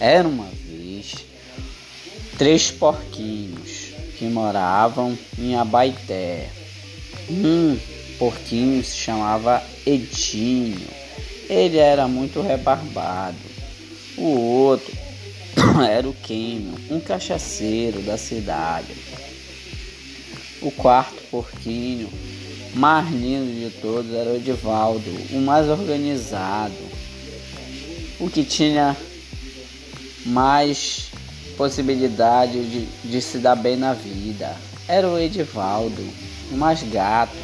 Era uma vez três porquinhos que moravam em Abaité. Um porquinho se chamava Edinho. Ele era muito rebarbado. O outro era o Quêmio, um cachaceiro da cidade. O quarto porquinho, mais lindo de todos, era o Edivaldo, o mais organizado, o que tinha mais possibilidade de, de se dar bem na vida. Era o Edivaldo, o mais gato,